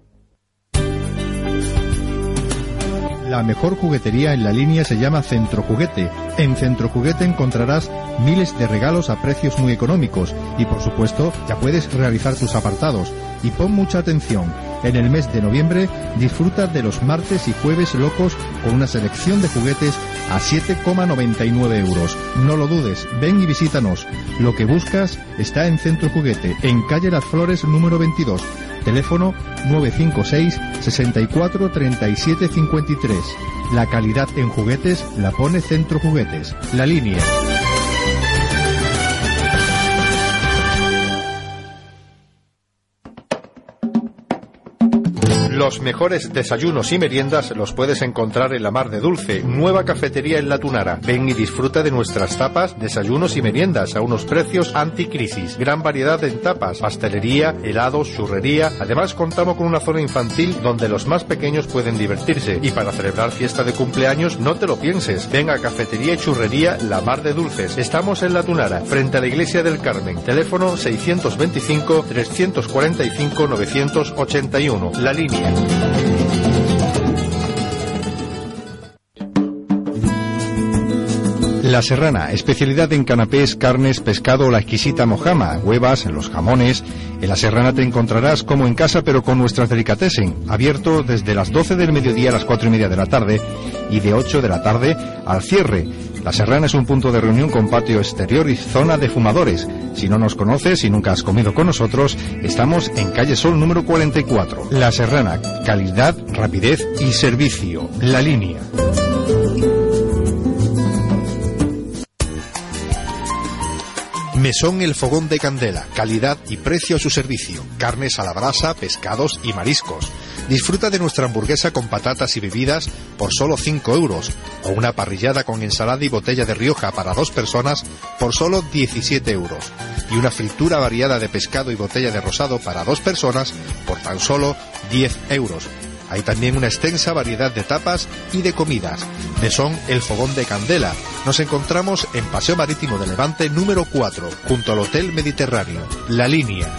La mejor juguetería en la línea se llama Centro Juguete. En Centro Juguete encontrarás miles de regalos a precios muy económicos y por supuesto ya puedes realizar tus apartados. Y pon mucha atención, en el mes de noviembre disfruta de los martes y jueves locos con una selección de juguetes a 7,99 euros. No lo dudes, ven y visítanos. Lo que buscas está en Centro Juguete, en calle Las Flores número 22. Teléfono 956 64 37 53. La calidad en juguetes la pone Centro Juguetes. La línea. Los mejores desayunos y meriendas los puedes encontrar en la Mar de Dulce, nueva cafetería en La Tunara. Ven y disfruta de nuestras tapas, desayunos y meriendas a unos precios anticrisis. Gran variedad en tapas, pastelería, helados, churrería. Además contamos con una zona infantil donde los más pequeños pueden divertirse. Y para celebrar fiesta de cumpleaños, no te lo pienses. Ven a Cafetería y Churrería La Mar de Dulces. Estamos en La Tunara, frente a la Iglesia del Carmen. Teléfono 625 345 981. La línea. La Serrana, especialidad en canapés, carnes, pescado, la exquisita mojama, huevas, los jamones. En La Serrana te encontrarás como en casa pero con nuestras delicatessen, abierto desde las 12 del mediodía a las 4 y media de la tarde y de 8 de la tarde al cierre. La Serrana es un punto de reunión con patio exterior y zona de fumadores. Si no nos conoces y nunca has comido con nosotros, estamos en calle Sol número 44. La Serrana, calidad, rapidez y servicio. La línea. Mesón El Fogón de Candela, calidad y precio a su servicio. Carnes a la brasa, pescados y mariscos. Disfruta de nuestra hamburguesa con patatas y bebidas por solo 5 euros. O una parrillada con ensalada y botella de Rioja para dos personas por solo 17 euros. Y una fritura variada de pescado y botella de rosado para dos personas por tan solo 10 euros. Hay también una extensa variedad de tapas y de comidas. Mesón El Fogón de Candela. Nos encontramos en Paseo Marítimo de Levante número 4, junto al Hotel Mediterráneo. La línea.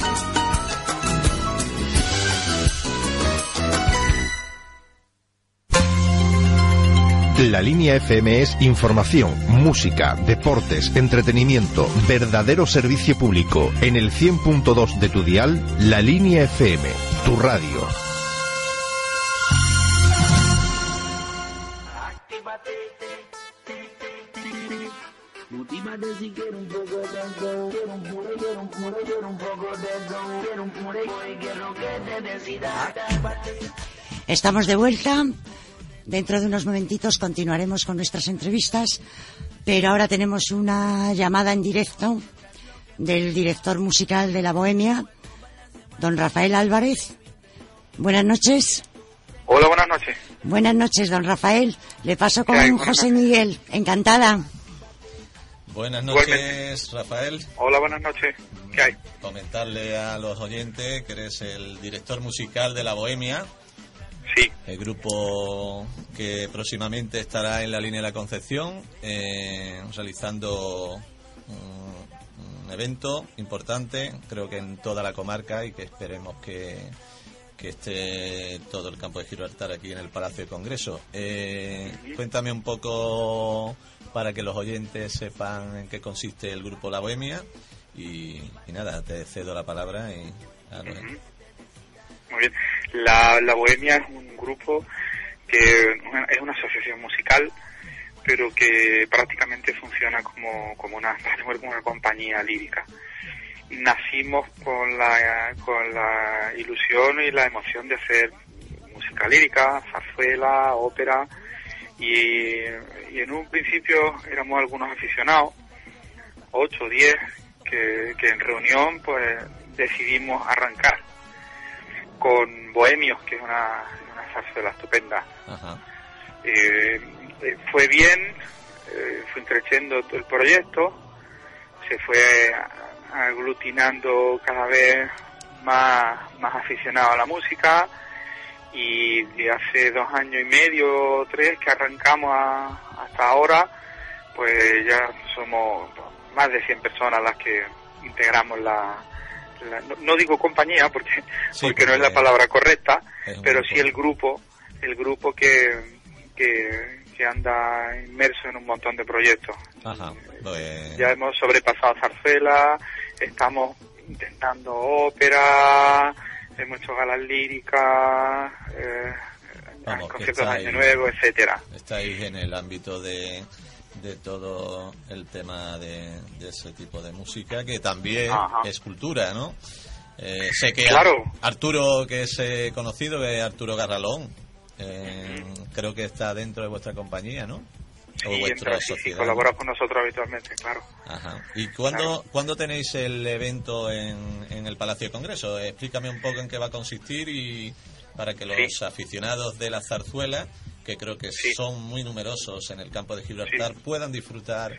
La línea FM es información, música, deportes, entretenimiento, verdadero servicio público. En el 100.2 de tu dial, La línea FM, tu radio. Estamos de vuelta. Dentro de unos momentitos continuaremos con nuestras entrevistas, pero ahora tenemos una llamada en directo del director musical de La Bohemia, don Rafael Álvarez. Buenas noches. Hola, buenas noches. Buenas noches, don Rafael. Le paso con José Miguel. Encantada. Buenas noches, Rafael. Hola, buenas noches. ¿Qué hay? Comentarle a los oyentes que eres el director musical de La Bohemia. Sí. El grupo que próximamente estará en la línea de la Concepción, eh, realizando un, un evento importante, creo que en toda la comarca y que esperemos que, que esté todo el campo de Gibraltar aquí en el Palacio de Congreso. Eh, cuéntame un poco para que los oyentes sepan en qué consiste el grupo La Bohemia y, y nada, te cedo la palabra y a Muy bien. La, la Bohemia es un grupo que es una asociación musical, pero que prácticamente funciona como, como, una, como una compañía lírica. Nacimos con la, con la ilusión y la emoción de hacer música lírica, zarzuela, ópera, y, en un principio éramos algunos aficionados, ocho o diez, que, que en reunión pues decidimos arrancar con Bohemios, que es una, una zarzuela estupenda. Ajá. Eh, eh, fue bien, eh, fue creciendo todo el proyecto, se fue aglutinando cada vez más, más aficionado a la música y de hace dos años y medio o tres que arrancamos a- hasta ahora, pues ya somos más de 100 personas las que integramos la, la- no, no digo compañía porque, Sí, porque no es la palabra correcta, pero sí el grupo, el grupo que, que, que anda inmerso en un montón de proyectos. Ajá. Pues, Ya hemos sobrepasado zarzuela, estamos intentando ópera, hemos hecho galas líricas, eh, conciertos de Año Nuevo, etcétera. estáis en el ámbito de, de todo el tema de, de ese tipo de música, que también Ajá. es cultura, ¿no? Eh, sé que Claro. Arturo, que es eh, conocido, que es Arturo Garralón, eh, creo que está dentro de vuestra compañía, ¿no? O vuestra entra, sí, sí, colabora con nosotros habitualmente, claro. Ajá. ¿Y cuándo, cuándo tenéis el evento en, en el Palacio de Congreso? Explícame un poco en qué va a consistir y, para que los aficionados de la zarzuela, que creo que son muy numerosos en el campo de Gibraltar, puedan disfrutar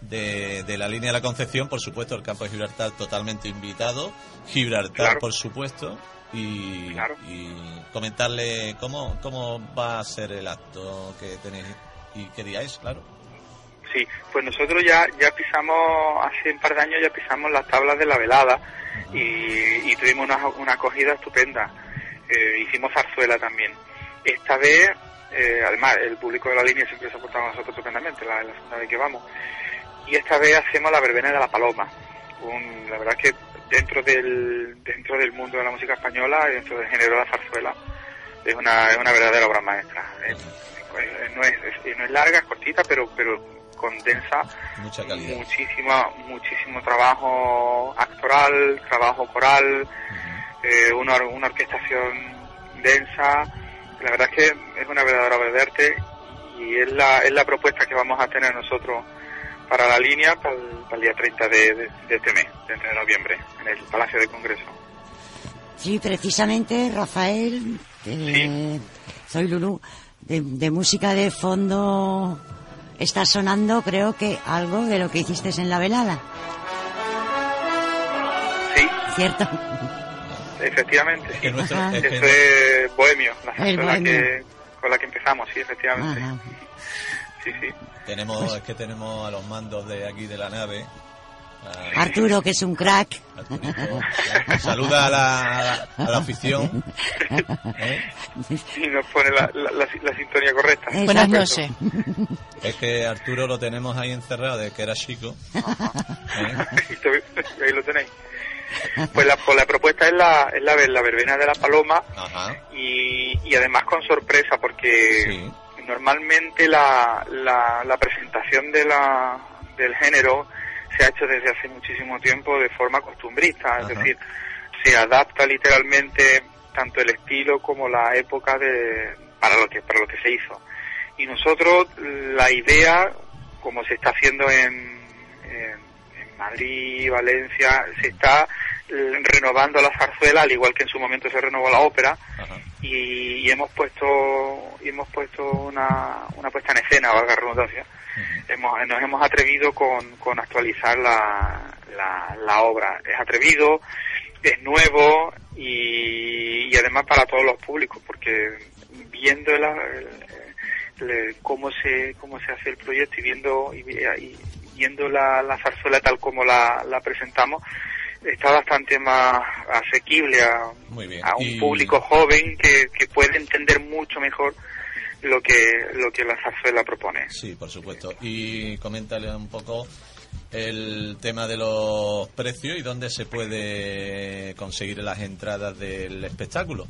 de, de la línea de la Concepción. Por supuesto, el campo de Gibraltar totalmente invitado. Gibraltar, por supuesto. Y, y comentarle cómo, cómo va a ser el acto que tenéis y es, claro. Sí, pues nosotros ya, ya pisamos, hace un par de años ya pisamos las tablas de la velada y, y tuvimos una, una acogida estupenda. Eh, hicimos zarzuela también. Esta vez, eh, además, el público de la línea siempre se ha portado con nosotros estupendamente, la, la segunda vez que vamos. Y esta vez hacemos la verbena de la paloma. Un- la verdad es que dentro del, dentro del mundo de la música española y dentro del género de la zarzuela es una, es una verdadera obra maestra. Es- es- no, es, no es larga, es cortita, pero, pero condensa Mucha calidad. muchísima, muchísimo trabajo actoral, trabajo coral, eh, una, una orquestación densa. La verdad es que es una verdadera obra de arte y es la, es la propuesta que vamos a tener nosotros para la línea para el, para el día 30 de, de- de este mes, de, de noviembre, en el Palacio de Congreso. Sí, precisamente, Rafael, eh, soy Lulú, de, de música de fondo está sonando, creo que algo de lo que hiciste en la velada. Sí. ¿Cierto? Efectivamente, sí. nuestro- Ajá. es que Eso es Bohemio, la El zarzuela Bohemio. que, con la que empezamos, sí, efectivamente. Ajá. Sí, sí. Tenemos, es que tenemos a los mandos de aquí de la nave. a- Arturo, que es un crack. Saluda a la, a la afición. ¿eh? Y nos pone la, la, la- la sintonía correcta. Buenas noches. Es que Arturo lo tenemos ahí encerrado desde que era chico. ¿eh? Ahí lo tenéis. Pues la, pues la propuesta es la, es la, la verbena de la paloma Ajá. y, y además con sorpresa porque normalmente la, la, la presentación de la, del género se ha hecho desde hace muchísimo tiempo de forma costumbrista, es decir, se adapta literalmente tanto el estilo como la época de para lo que para lo que se hizo. Y nosotros la idea, como se está haciendo en, en, en Madrid, Valencia, se está eh, renovando la zarzuela al igual que en su momento se renovó la ópera y, y hemos puesto y hemos puesto una, una puesta en escena, valga la redundancia. Hemos, nos hemos atrevido con, con actualizar la, la, la obra. Es atrevido, es nuevo y, y además para todos los públicos, porque viendo la- el- el- cómo se cómo se hace el proyecto y viendo y, vi- y viendo la, la zarzuela tal como la, la presentamos está bastante más asequible a, Muy bien. a un Y- público joven que, que puede entender mucho mejor lo que lo que la zarzuela propone. Sí, por supuesto. Y coméntale un poco el tema de los precios y dónde se puede conseguir las entradas del espectáculo.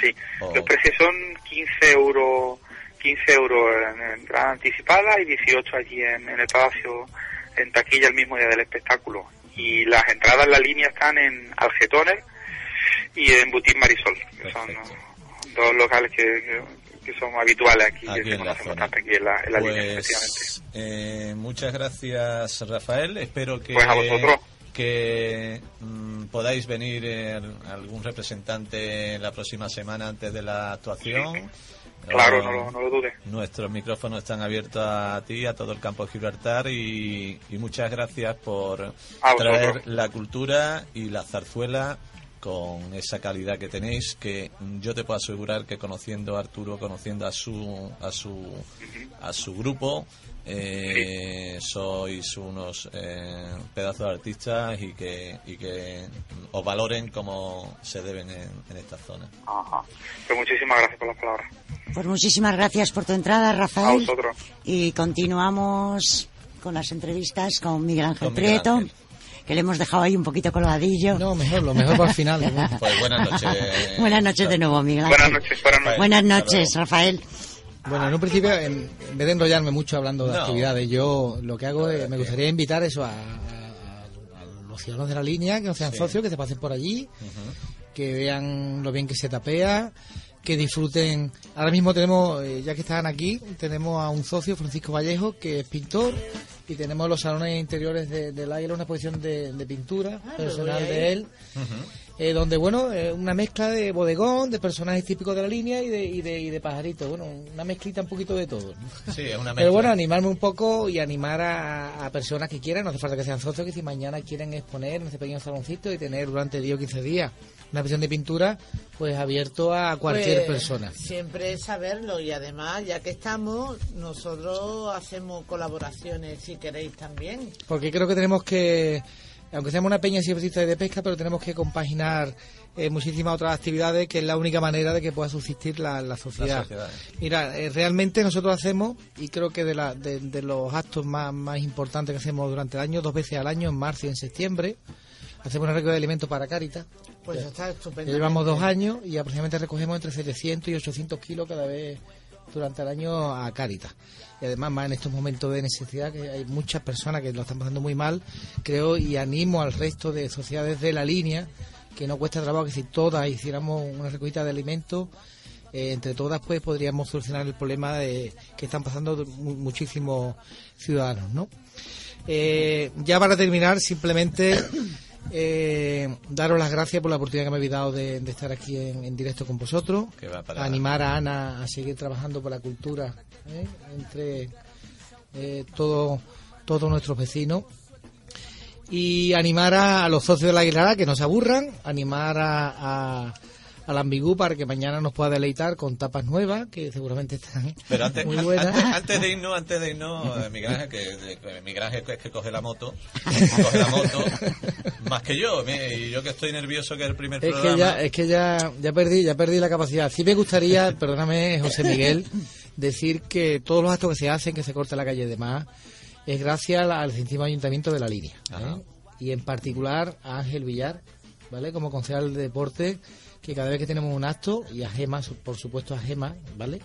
Sí, los precios son 15 euros 15 euros en entrada anticipada y 18 allí en, en el Palacio, en taquilla el mismo día del espectáculo. Y las entradas en la línea están en Algetones y en Butín Marisol, que son dos locales que, son habituales aquí, Aquí que en la zona. aquí en la, en la línea, efectivamente. Pues eh, muchas gracias, Rafael. Espero que Pues a vosotros. que mm, podáis venir eh, algún representante la próxima semana antes de la actuación. Claro, Oh, no lo, no lo dudes. Nuestros micrófonos están abiertos a ti, a todo el campo de Gibraltar y, y muchas gracias por traer la cultura y la zarzuela con esa calidad que tenéis que yo te puedo asegurar que conociendo a Arturo, conociendo a su a su a su grupo eh, sois unos eh, pedazos de artistas y que y que os valoren como se deben en, en esta zona. Ajá. Pues muchísimas gracias por las palabras. Pues muchísimas gracias por tu entrada, A Rafael. vosotros. Y continuamos con las entrevistas con Miguel Ángel Con Miguel Prieto, Ángel. que le hemos dejado ahí un poquito colgadillo. No, mejor, lo mejor para el final. Pues buenas noches. Buenas noches de nuevo, Miguel Ángel. Buenas noches, buenas noches. Buenas noches, Rafael. Bueno, en un principio, en, en vez de enrollarme mucho hablando de No. actividades, yo lo que hago es, me gustaría invitar eso a, a- a los ciudadanos de la línea, que no sean Sí. socios, que se pasen por allí, que vean lo bien que se tapea, que disfruten. Ahora mismo tenemos, eh, ya que están aquí, tenemos a un socio, Francisco Vallejo, que es pintor, y tenemos los salones interiores de- del Águila, una exposición de, de pintura Ah, personal de él. Eh, donde, bueno, eh, una mezcla de bodegón, de personajes típicos de la línea y de, y de, y de pajaritos. Bueno, una mezclita un poquito de todo. ¿no? Sí, es una Pero bueno, mezcla. animarme un poco y animar a, a personas que quieran, no hace falta que sean socios, que si mañana quieren exponer en ese pequeño saloncito y tener durante 10 o 15 días una exposición de pintura, pues abierto a cualquier Pues, persona. Siempre es saberlo y además, ya que estamos, nosotros hacemos colaboraciones si queréis también. Porque creo que tenemos que, aunque seamos una peña siempre de pesca, pero tenemos que compaginar eh, muchísimas otras actividades, que es la única manera de que pueda subsistir la, la sociedad. La sociedad. Mira, eh, realmente nosotros hacemos, y creo que de, la- de, de los actos más, más importantes que hacemos durante el año, dos veces al año, en marzo y en septiembre, hacemos una recogida de alimentos para Cáritas. Pues está estupendo. llevamos dos años y aproximadamente recogemos entre 700 y 800 kilos cada vez durante el año a Cáritas. Y además, más en estos momentos de necesidad, que hay muchas personas que lo están pasando muy mal, creo y animo al resto de sociedades de la línea que no cuesta trabajo que si todas hiciéramos una recogida de alimentos, eh, entre todas pues podríamos solucionar el problema de, que están pasando mu- muchísimos ciudadanos, ¿no? Eh, ya para terminar, simplemente eh, daros las gracias por la oportunidad que me habéis dado de, de estar aquí en, en directo con vosotros. Animar a Ana a seguir trabajando por la cultura ¿eh? entre eh, todo- todos nuestros vecinos. Y animar a, a los socios de la Aguilara que no se aburran, animar a, a, al Ambigú para que mañana nos pueda deleitar con tapas nuevas, que seguramente están Pero antes, muy buenas. antes, antes de irnos, antes de irnos, eh, Miguel Ángel, que, que Miguel Ángel es que coge la moto, coge la moto, más que yo, y yo que estoy nervioso que es el primer Es programa. que ya, es que ya, ya perdí, ya perdí la capacidad. Sí me gustaría, perdóname, José Miguel, decir que todos los actos que se hacen, que se corta la calle de más, es gracias al, sencillo ayuntamiento de la línea. ¿eh? Y en particular a Ángel Villar, ¿vale? Como concejal de deporte, que cada vez que tenemos un acto, y a Gema, por supuesto a Gema, ¿vale?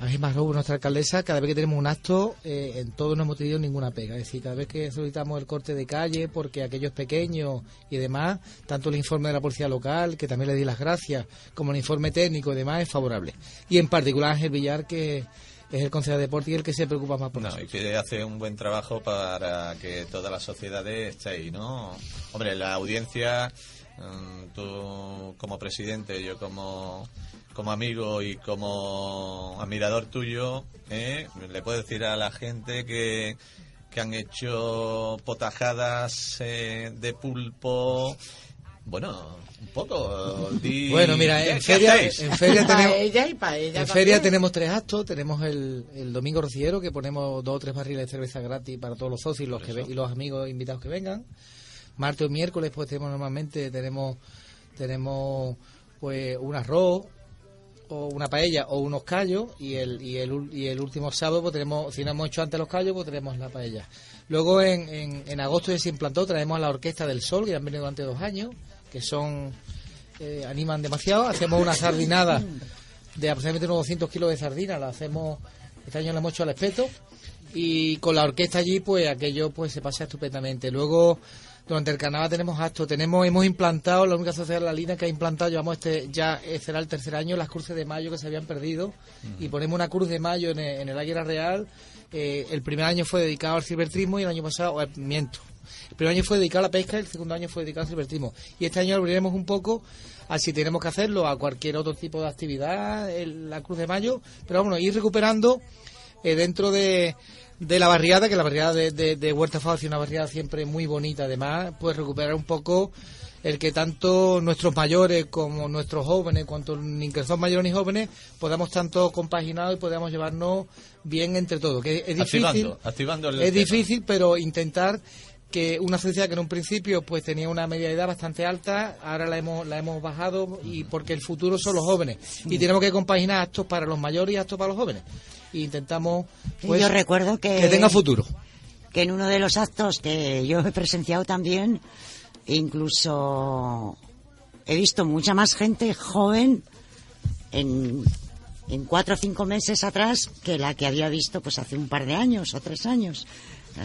A Gema Robo, nuestra alcaldesa, cada vez que tenemos un acto, eh, en todo no hemos tenido ninguna pega. Es decir, cada vez que solicitamos el corte de calle, porque aquellos pequeños y demás, tanto el informe de la policía local, que también le di las gracias, como el informe técnico y demás, es favorable. Y en particular Ángel Villar, que es el concejal de deporte y el que se preocupa más por No, nosotros. y que hace un buen trabajo para que toda la sociedad esté ahí, ¿no? Hombre, la audiencia, tú como presidente, yo como, como amigo y como admirador tuyo, ¿eh? le puedo decir a la gente que, que han hecho potajadas eh, de pulpo. Bueno, un poco. di- Bueno, mira, ¿qué- en feria, en feria tenemos, ella y para ella en feria tenemos tres actos. Tenemos el, el domingo rociero, que ponemos dos o tres barriles de cerveza gratis para todos los socios y los, que y los amigos invitados que vengan. Martes o miércoles, pues tenemos normalmente tenemos tenemos pues un arroz o una paella o unos callos y el y el, y el último sábado pues tenemos si no hemos hecho antes los callos pues tenemos la paella. Luego en, en, agosto ya se implantó traemos a la orquesta del sol que han venido durante dos años que son eh, animan demasiado. Hacemos una sardinada de aproximadamente unos 200 kilos de sardina la hacemos este año la hemos hecho al espeto y con la orquesta allí pues aquello pues se pasa estupendamente. Luego durante el carnaval tenemos actos tenemos hemos implantado la única sociedad de la línea que ha implantado llevamos este ya eh, será el tercer año las cruces de mayo que se habían perdido y ponemos una cruz de mayo en el, en el Águila Real Eh, el primer año fue dedicado al silvestrismo y el año pasado eh, miento el primer año fue dedicado a la pesca y el segundo año fue dedicado al silvestrismo y este año abriremos un poco a si tenemos que hacerlo a cualquier otro tipo de actividad el- la cruz de mayo pero bueno ir recuperando eh, dentro de, de la barriada, que la barriada de, de, de Huerta Fácil es una barriada siempre muy bonita, además, pues recuperar un poco el que tanto nuestros mayores como nuestros jóvenes, cuanto ni que son mayores ni jóvenes, podamos tanto compaginar y podamos llevarnos bien entre todos. Que es difícil, Activando, activando el es tema. difícil, pero intentar que una sociedad que en un principio pues tenía una media de edad bastante alta, ahora la hemos, la hemos bajado y porque el futuro son los jóvenes y tenemos que compaginar actos para los mayores y actos para los jóvenes. Y intentamos pues, yo recuerdo que, que tenga futuro. que en uno de los actos que yo he presenciado también, incluso he visto mucha más gente joven en, en cuatro o cinco meses atrás que la que había visto pues hace un par de años o tres años.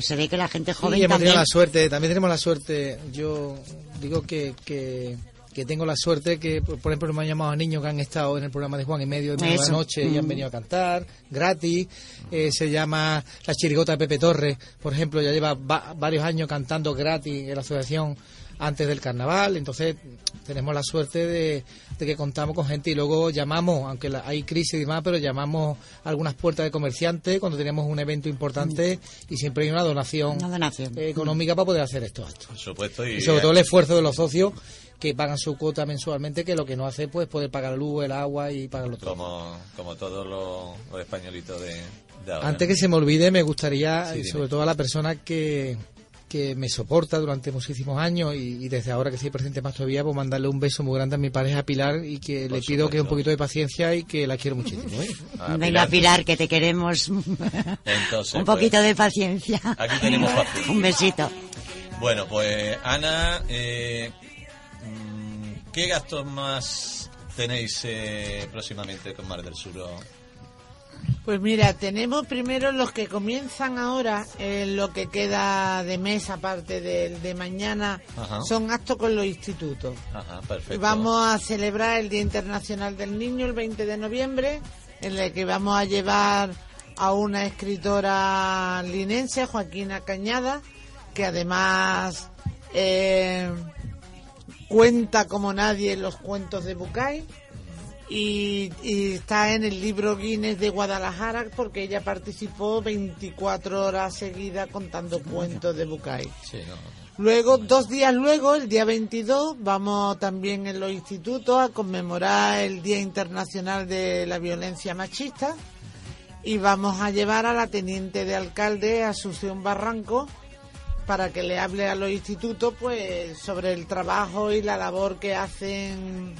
Se ve que la gente joven hemos también... la suerte, también tenemos la suerte, yo digo que, que que tengo la suerte que, por ejemplo, me han llamado a niños que han estado en el programa de Juan y medio de la noche y han Mm. venido a cantar gratis. Eh, se llama La Chirigota de Pepe Torres, por ejemplo, ya lleva va- varios años cantando gratis en la asociación antes del carnaval. Entonces, tenemos la suerte de, de que contamos con gente y luego llamamos, aunque la- hay crisis y demás, pero llamamos a algunas puertas de comerciantes cuando tenemos un evento importante y siempre hay una donación, Una donación. eh, económica para poder hacer estos actos. Por supuesto. Y, Y sobre todo el esfuerzo de los socios que pagan su cuota mensualmente, que lo que no hace pues poder pagar la luz, el agua y pagar lo otro. como, como todos los, los españolitos de, de ahora. Antes que se me olvide, me gustaría, Sí, y dime. sobre todo a la persona que, que me soporta durante muchísimos años y, y desde ahora que estoy presente más todavía, pues mandarle un beso muy grande a mi pareja Pilar y que le pido que un poquito de paciencia y que la quiero muchísimo. ¿eh? Ah, Venga, Pilar, que te queremos. Entonces, un pues, poquito de paciencia. Aquí tenemos paciencia. un besito. Bueno, pues Ana, eh, mm, ¿qué gastos más tenéis eh, próximamente con Mar del Sur? Pues mira, tenemos primero los que comienzan ahora, en lo que queda de mes aparte del de mañana, Ajá. son actos con los institutos. Ajá, perfecto. Vamos a celebrar el Día Internacional del Niño el 20 de noviembre, en el que vamos a llevar a una escritora linense, Joaquina Cañada, que además eh, cuenta como nadie los cuentos de Bucay. Y, y está en el libro Guinness de Guadalajara porque ella participó 24 horas seguidas contando cuentos de Bucay. Sí, no. Luego, dos días luego, el día 22, vamos también en los institutos a conmemorar el Día Internacional de la Violencia Machista y vamos a llevar a la teniente de alcalde, Asunción Barranco, para que le hable a los institutos pues sobre el trabajo y la labor que hacen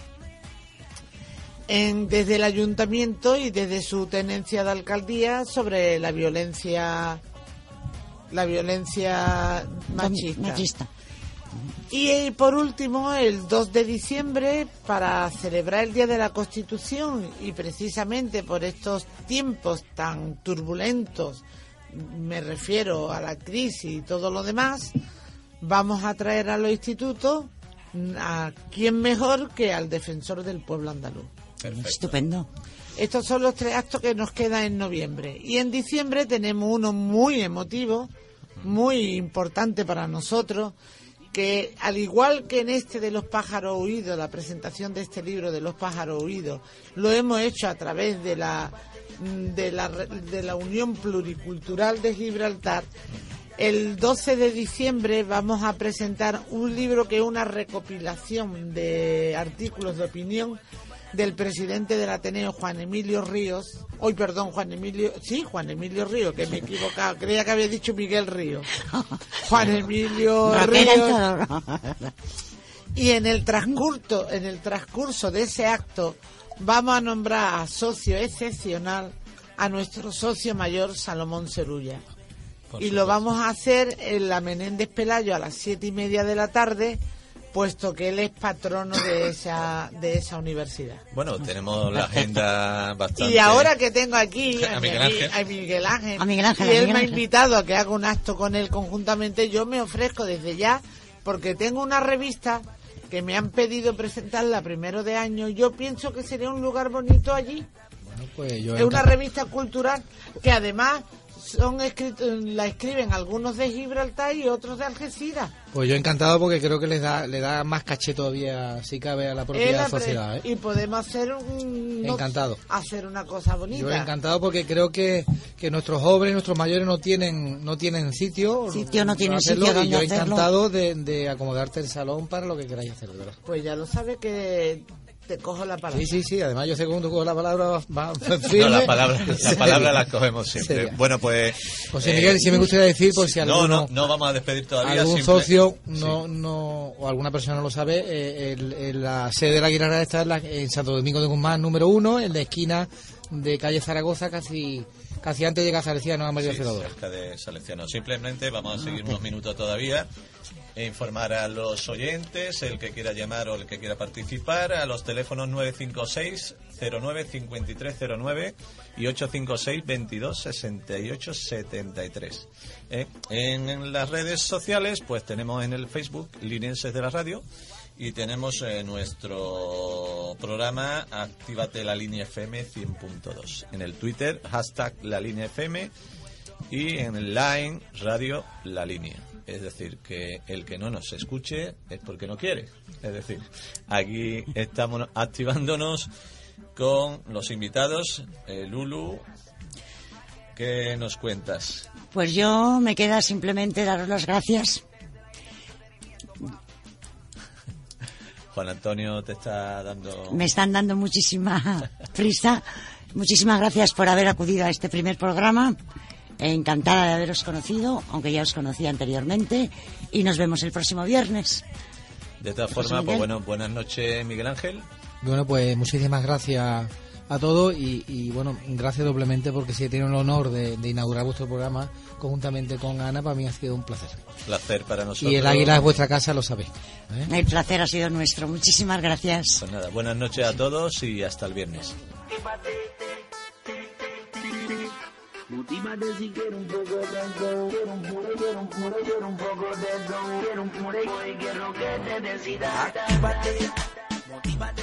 en, desde el ayuntamiento y desde su tenencia de alcaldía sobre la violencia la violencia machista. Machista. Y eh, por último, el 2 de diciembre, para celebrar el Día de la Constitución y precisamente por estos tiempos tan turbulentos, me refiero a la crisis y todo lo demás, vamos a traer a los institutos mm, a quién mejor que al defensor del pueblo andaluz. Estupendo. Estos son los tres actos que nos quedan en noviembre. Y en diciembre tenemos uno muy emotivo, muy importante para nosotros, que al igual que en este de los pájaros huidos, la presentación de este libro de los pájaros huidos, lo hemos hecho a través de la, de la, re- de la Unión Pluricultural de Gibraltar. El 12 de diciembre vamos a presentar un libro que es una recopilación de artículos de opinión del presidente del Ateneo, Juan Emilio Ríos. Hoy, perdón, Juan Emilio. Sí, Juan Emilio Ríos, que me he equivocado. Creía que había dicho Miguel Ríos. Juan Emilio Ríos. Y en el transcurso, en el transcurso de ese acto, vamos a nombrar a socio excepcional a nuestro socio mayor Salomón Cerulla. Por y lo vamos a hacer en la Menéndez Pelayo a las siete y media de la tarde, puesto que él es patrono de esa, de esa universidad. Bueno, tenemos la agenda bastante... Y ahora que tengo aquí A a, mi Miguel Ángel. a Miguel Ángel, A Miguel Ángel, y él Miguel me ha Ángel. invitado a que haga un acto con él conjuntamente, yo me ofrezco desde ya, porque tengo una revista que me han pedido presentarla primero de año. Yo pienso que sería un lugar bonito allí. Bueno, pues yo Es una revista cultural que además son la escriben algunos de Gibraltar y otros de Algeciras. Pues yo encantado porque creo que les da, le da más caché todavía, si cabe, a la propia sociedad. ¿eh? Y podemos hacer un... no- Encantado. hacer una cosa bonita. Yo encantado porque creo que, que nuestros jóvenes, nuestros mayores no tienen no tienen sitio. Sitio, no tienen hacerlo, sitio y yo hacerlo. encantado de, de acomodarte el salón para lo que queráis hacer, de verdad. Pues ya lo sabes que te cojo la palabra. Sí, sí, sí. Además, yo sé que cuando cojo la palabra va, va No, firme. la palabra, la palabra la cogemos siempre. Bueno, pues... José eh, Miguel, si me gustaría decir, por si No, alguno, no, no vamos a despedir todavía. algún simple- socio no, no, o alguna persona no lo sabe, eh, el- el- la sede de la Guirara está en, la- en Santo Domingo de Guzmán, número uno, en la esquina de calle Zaragoza, casi casi antes de llegar a Salesiano a María Sí, cerca de Salesiano. Simplemente vamos a seguir unos minutos todavía e informar a los oyentes, el que quiera llamar o el que quiera participar, a los teléfonos 956 09 5309 y 856 22 68 73. ¿Eh? En, en las redes sociales, pues tenemos en el Facebook Linenses de la Radio Y tenemos eh, nuestro programa Actívate la línea FM 100.2. En el Twitter, hashtag la línea FM y en el line radio la línea. Es decir, que el que no nos escuche es porque no quiere. Es decir, aquí estamos activándonos con los invitados. Eh, Lulu, ¿qué nos cuentas? Pues yo me queda simplemente daros las gracias. Juan Antonio te está dando... Me están dando muchísima prisa. Muchísimas gracias por haber acudido a este primer programa. Encantada de haberos conocido, aunque ya os conocía anteriormente. Y nos vemos el próximo viernes. De todas formas, pues bueno, buenas noches, Miguel Ángel. Bueno, pues muchísimas gracias a todos y, y, bueno, gracias doblemente porque si he tenido el honor de, de inaugurar vuestro programa conjuntamente con Ana, para mí ha sido un placer. Placer para nosotros. Y el águila es vuestra casa, lo sabéis. ¿eh? El placer ha sido nuestro. Muchísimas gracias. Pues nada, buenas noches a todos y hasta el viernes. Motívate